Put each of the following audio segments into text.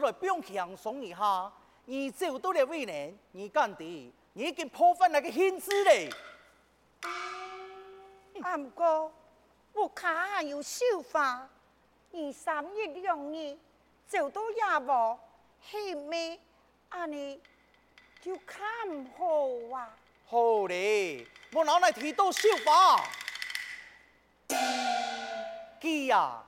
来出来表强松一下，你走到了为难，你干的，你已经破坏那个限制嘞。阿姆哥，我卡有绣花，你三日两日走到也无，嘿咩？阿你就看好啊？好嘞，我拿来提到绣花。佢呀，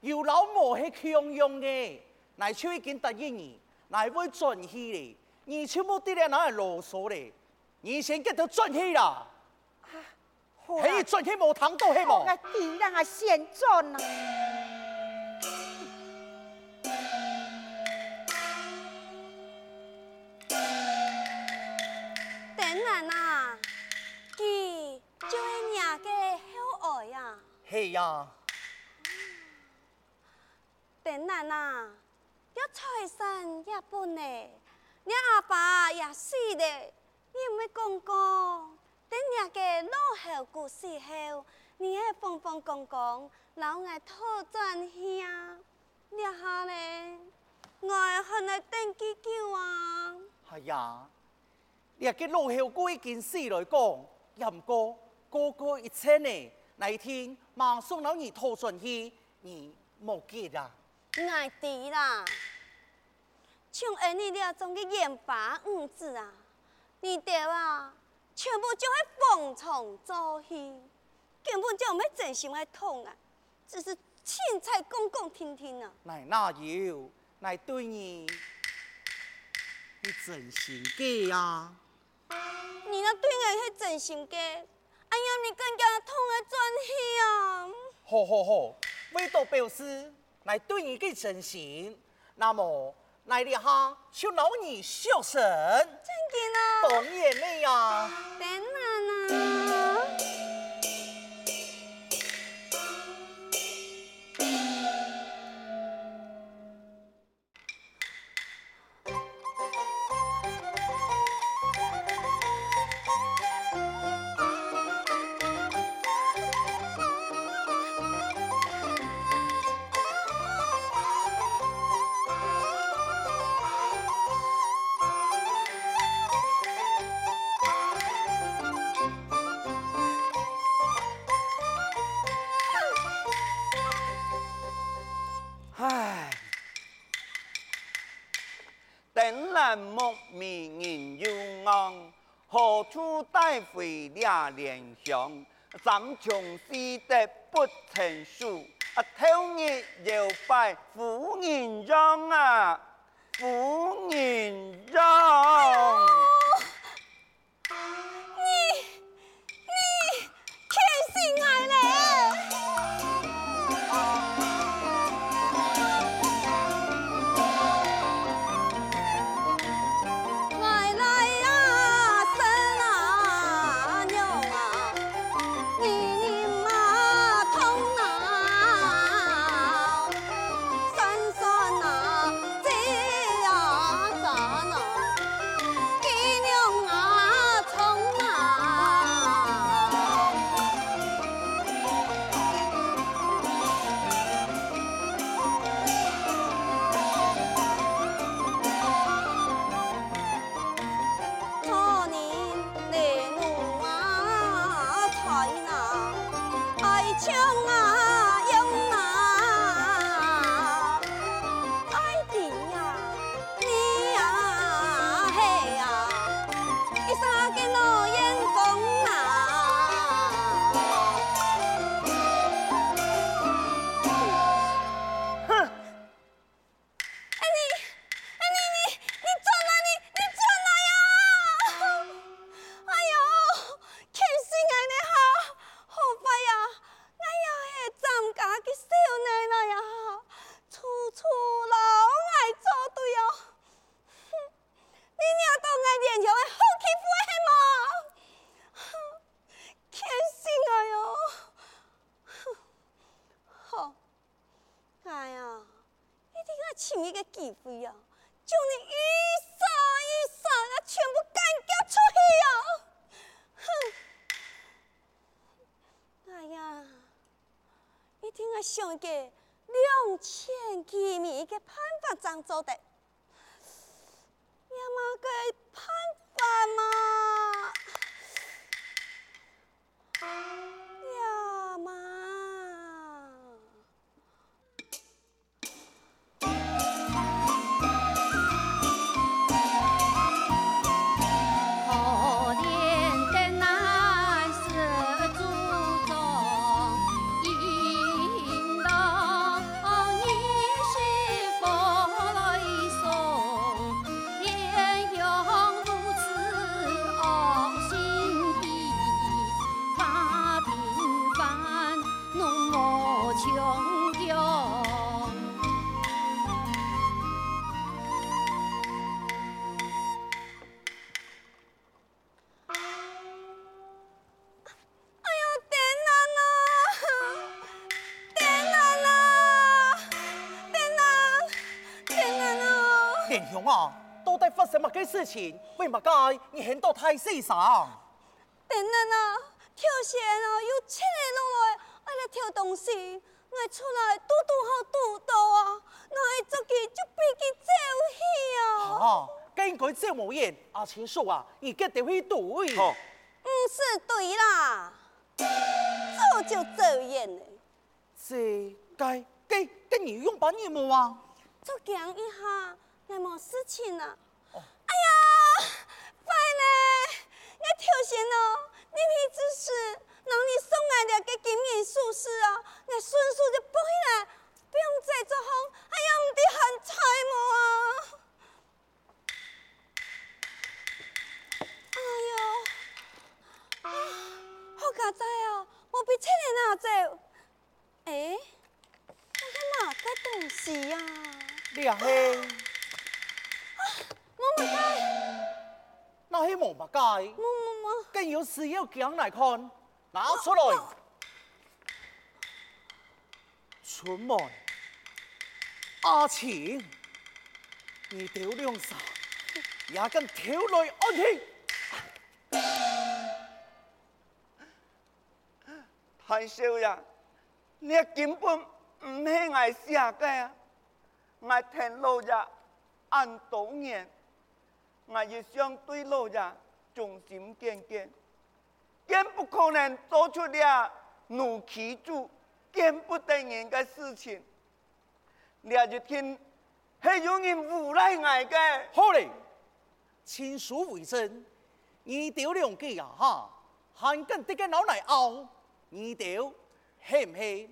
有老母系强用嘅，乃就已经答应你，乃会转去咧。你全部啲咧，哪会啰嗦咧？你先给他转去啦。啊，可以转去无糖都系冇。我啲人系先转啊。等等啊，佢就系娘嘅好爱呀。嘿呀。等等啊，要财神也本嘞，你阿爸也死嘞，你唔会讲讲？等日嘅老后故事后，你系风风光光，老爱拖转去啊！你下咧，我系来等几久啊？系呀，你阿嘅老后过一件事来讲，任过个个一切呢？那一天马上老二拖转去，你冇记啦。爱弟啦，像儿女俩种的盐巴五子啊，你哋啊，全部就会逢场作戏，根本就唔系真心爱痛啊，只是凊彩讲讲听听啊。奶哪有？奶对你，你真心假啊？你那对我迄真心假，哎呀，你更加痛的转去啊！好好好，味道表示。来对你给真心，那么来里哈，就劳你孝顺。真的呢，当然了呀。莫名人又昂，何处带回俩莲香？三穷四德不成数，啊，偷日又拜夫人让啊，夫人让。就给两千几米的攀爬长做的。事情为乜解？你很多太细声。等等啊，跳线啊，又请你落来，我来跳东西，我出来嘟嘟好嘟嘟啊，我自己就比佢走去啊。啊，根据这模样，阿青说啊，你嘅定会对。哦，唔是对啦，早就走远了。是该该跟你用把你么啊？再讲一下，有冇事情啊？哎呀，快嘞！我跳线哦，你咪只是让你送来的个金银首饰啊，我顺手就背来，不用再做红。哎呀，唔得很彩么啊！哎呦，啊，好佳哉哦！我被车来拿走。哎，我干嘛个东西呀？两黑。那是冇乜解，更有事要讲来看，拿出来。出门，阿晴，你丢两啥？也敢跳来安听？太少呀！你根本唔系爱写嘅啊！爱听老人按多年。我也想对老人忠心耿耿，更不可能做出了怒气主见不得人的事情。你就听，系有人诬赖我嘅。好嘞，亲书为证，你丢两句啊哈，还跟这个老奶拗，你丢，系唔系？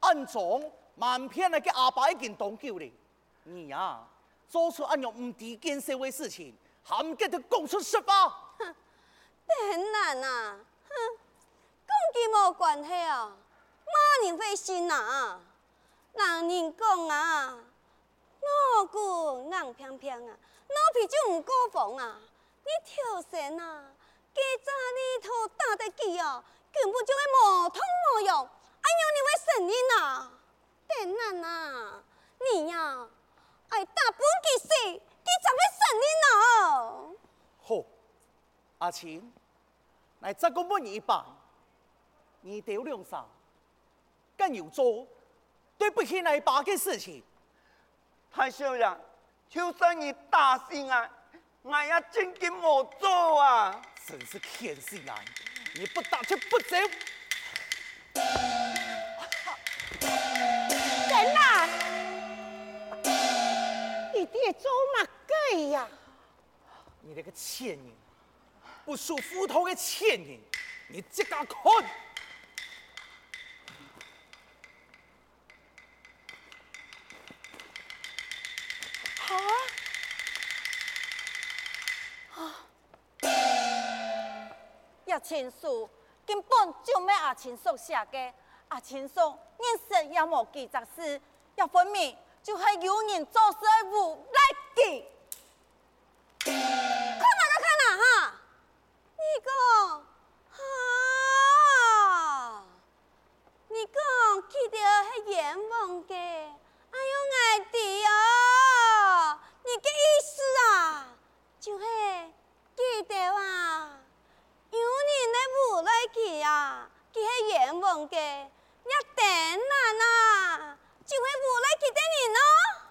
暗中瞒骗那个阿爸已经当久了，你呀、啊，做出那样唔地见社会事情。还给他供出实话？哼，很难啊！哼，跟佢冇关系啊！马人会信啊？人人讲啊，我姑硬평평啊，老皮就唔过分啊！你挑衅啊，给咋你头打得起啊？根本就会无痛无痒，哎呦，你会承认啊？很难啊！你呀、啊，爱打本给谁？你怎么算你呢？好，阿青，来这个问你一把，你丢两啥？更有做对不起那一把的事情。太小了，就算你大心啊，我也真嘅冇做啊！真是天心啊！你不打就不走。你爹做嘛？哎呀！你那个贱人，不守妇道的贱人，你这个看！啊！啊！叶青书根本就没阿青所写的，阿青说认识也无记杂事，要分明就是有人做事无来的。看哪个看哪哈！你讲哈，你讲记得系阎王嘅，哎呦爱弟啊！你嘅意思啊，就系记得啊，有人来无来去啊，佢系阎王嘅，一定难啊，就系无来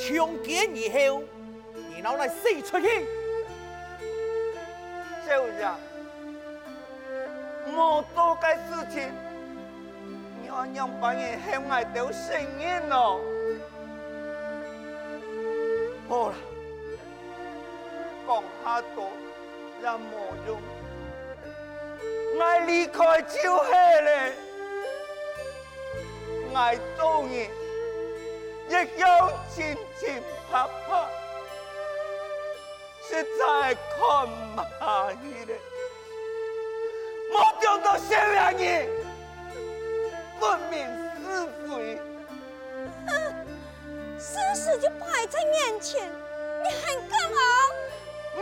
从今以后，你拿来死出去，小姐，莫做该事情，娘娘把你害爱都生硬了。好了，讲下多也冇用，我离开就系咧，我做人亦要清清白白，实在看唔下去咧，冇叫做小人儿，分明是非。事实就摆在眼前，你还干嘛？你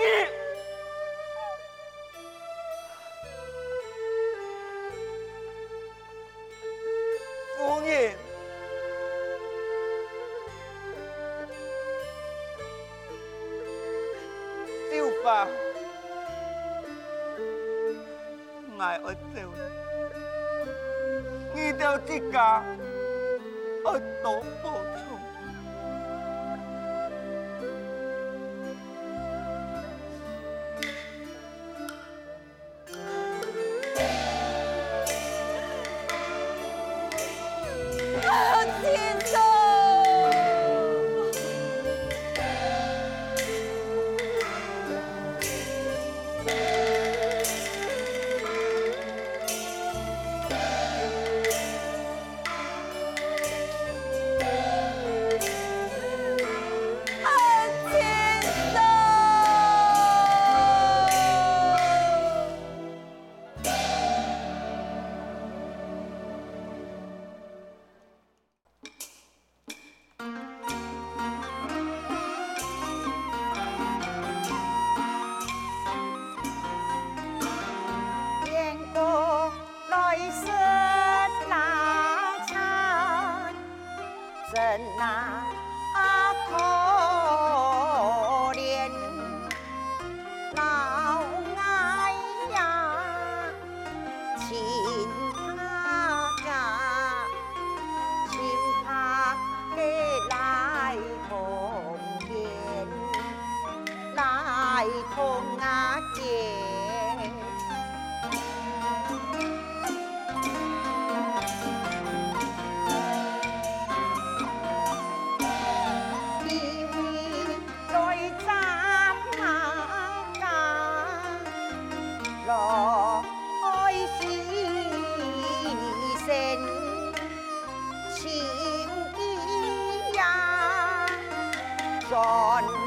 On.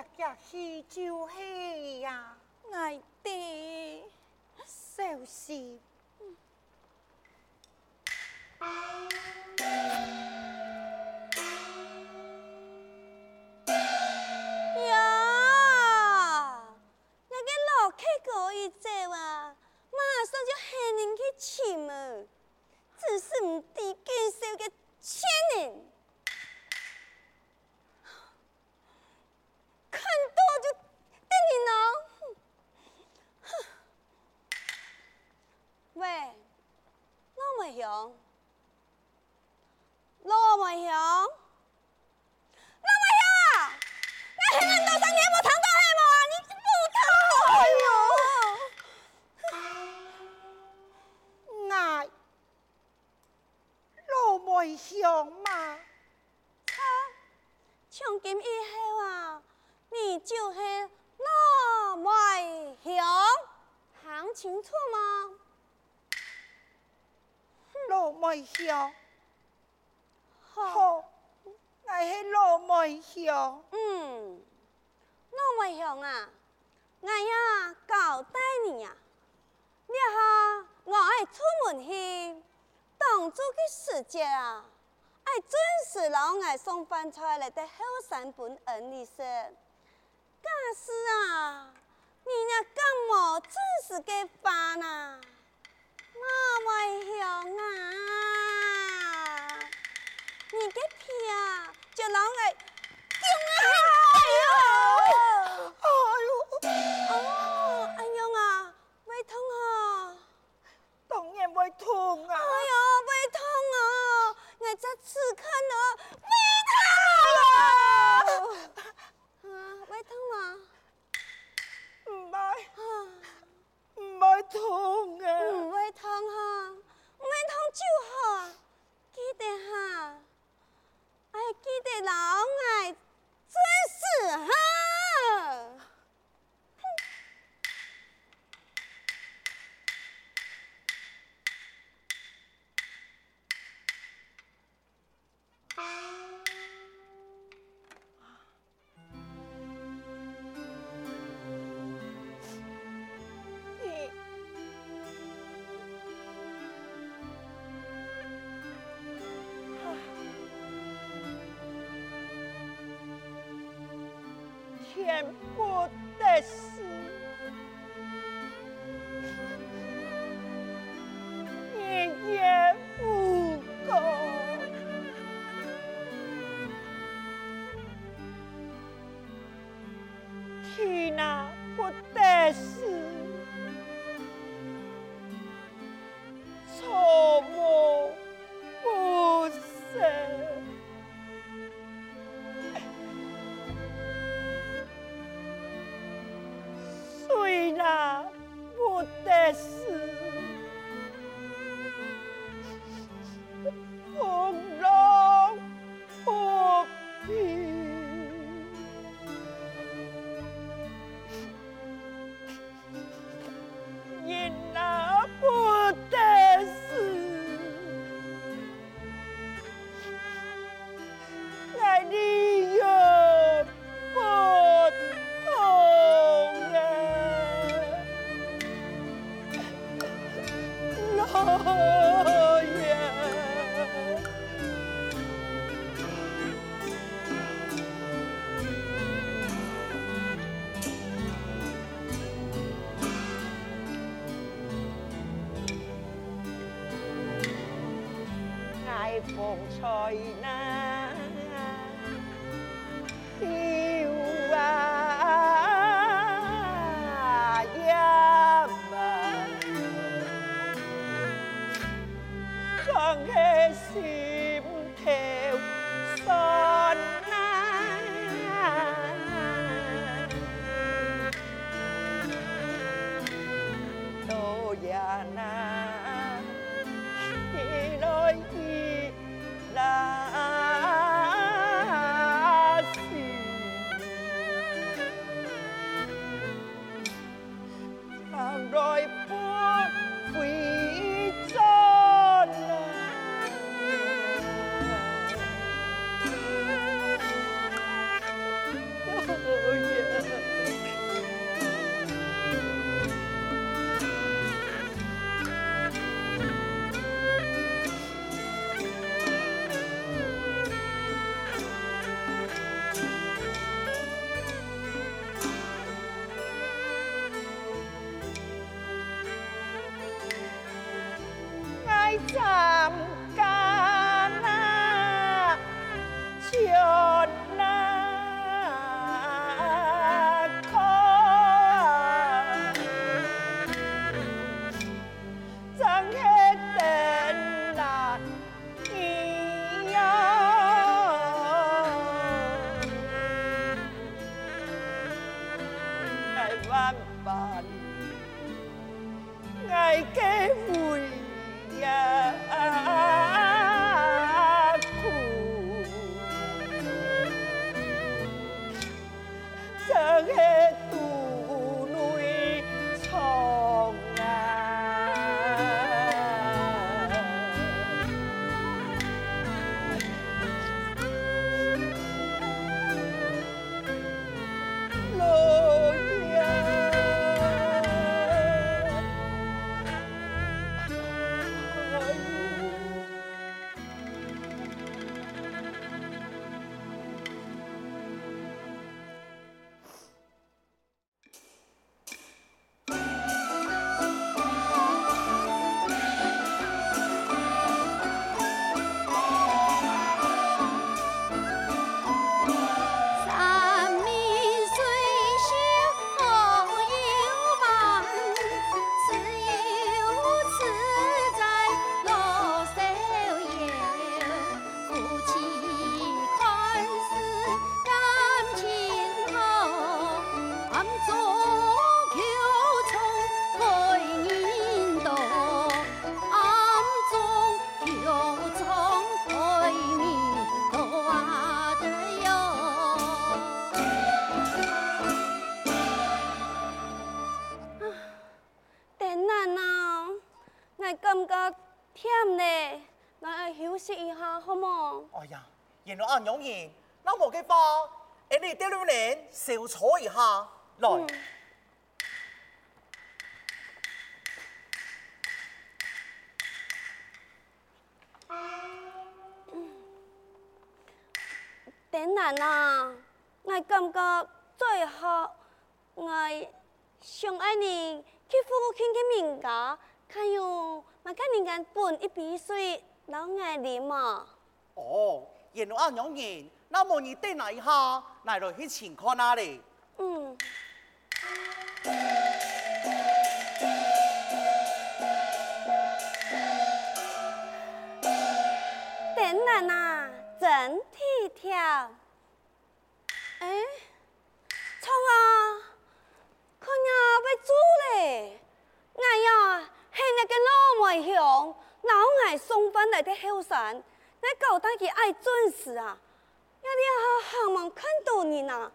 老爱夹夹去就去呀，爱的，小心。老梅香啊，我呀交代你呀，你哈我爱出门去，当初的时节啊，爱准时老爱送饭出来的后山本恩你说，假使啊，你呀干么准时给饭呐？老梅香啊，你给皮啊？就老爱，哎呦，然胃痛啊，哎呀，胃痛啊，我这此刻呢，胃痛啊，啊，胃痛吗？唔系，唔哪，等等啊，我感觉最好我想爱你去附近嘅民家，看有乜嘅人间搬一杯水，老爱啉嘛。哦。沿路阿娘言，那么你等来一下，来来去情况那里。嗯。等奶奶真体贴。哎，冲啊，看呀要煮嘞，哎呀，现那个老梅香，老爱送饭来的后山。那狗蛋去爱准时啊！要你好好忙看到你呢。